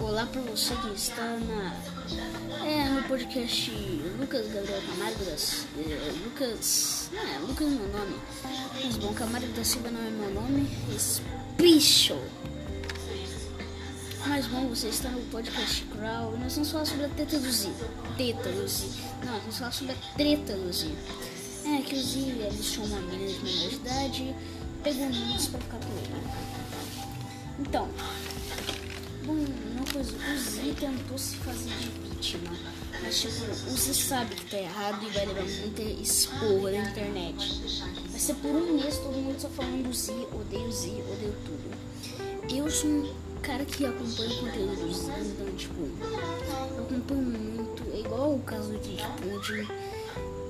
Olá para você que está na é, no podcast Lucas Gabriel Camargo das é, Lucas não é Lucas é meu nome mas bom Camargo da Silva não é meu nome Special mas bom você está no podcast Crow e nós vamos falar sobre a teta do Z teta do Z não nós vamos falar sobre a treta do Z. É que o Z ele chamou uma menina de menor de idade pegou um pra ficar com ele. Então Bom, uma coisa, o Z tentou se fazer de vítima, mas tipo, o Z sabe que tá errado e vai levar muita esporra na internet. Vai ser por um mês todo mundo só falando do Z, odeio o Z, odeio tudo. Eu sou um cara que acompanha o conteúdo do Z, então tipo, eu acompanho muito, é igual o caso do Jake Pudding.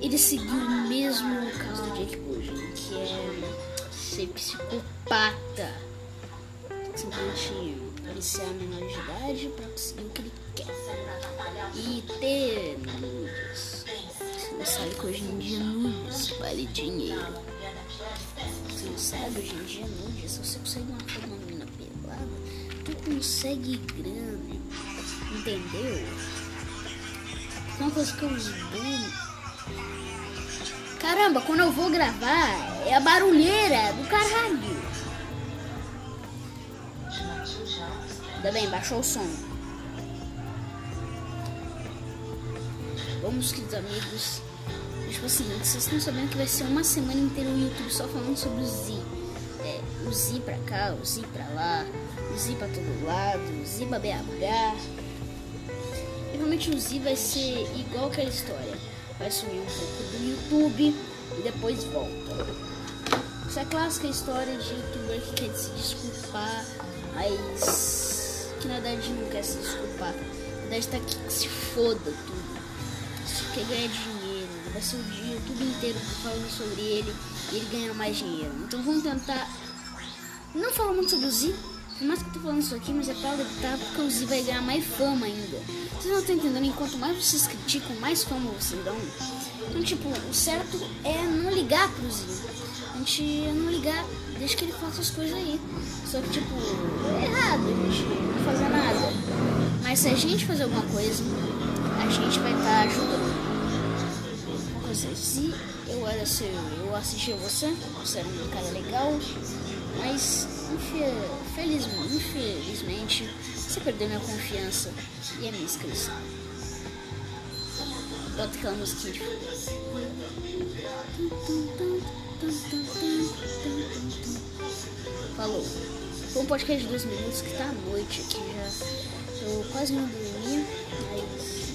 Ele seguiu o mesmo caso do Jake Pudding, que é ser psicopata. Simplesmente policiar menor de idade para conseguir o que ele quer. E ter nudes. Você não sabe que hoje em dia nudes vale dinheiro. Você não sabe, hoje em dia nudes, se você consegue uma uma menina pelada, tu consegue grana. Entendeu? Uma coisa que eu uso Caramba, quando eu vou gravar, é a barulheira do caralho. Ainda bem, baixou o som. Vamos, queridos amigos. Tipo assim, vocês estão sabendo que vai ser uma semana inteira o YouTube só falando sobre o Z. É, o Z pra cá, o Z pra lá, o Z pra todo lado, o Z pra BH. E realmente o Z vai ser igual aquela história. Vai sumir um pouco do YouTube e depois volta. Essa é clássica história de youtuber que quer se desculpar, mas que na verdade não quer se desculpar. Na verdade tá aqui que se foda tudo. Se quer ganhar dinheiro, vai ser o dia tudo inteiro falando sobre ele e ele ganhando mais dinheiro. Então vamos tentar não falar muito sobre o Z. Por mais que eu tô falando isso aqui, mas é pra lutar porque o Z vai ganhar mais fama ainda. Vocês não estão entendendo? Enquanto mais vocês criticam, mais fama vocês dão. Então, tipo, o certo é não ligar pro Z. A gente não ligar deixa que ele faça as coisas aí. Só que, tipo, é errado a gente não fazer nada. Mas se a gente fazer alguma coisa, a gente vai estar tá ajudando. Uma coisa, se eu era seu, eu assistia você, você era um cara legal, mas infelizmente, infelizmente você perdeu minha confiança e a minha inscrição. Bota aquela de Falou. Foi um podcast de dois minutos que tá à noite aqui já. Eu quase não dormi. Sus.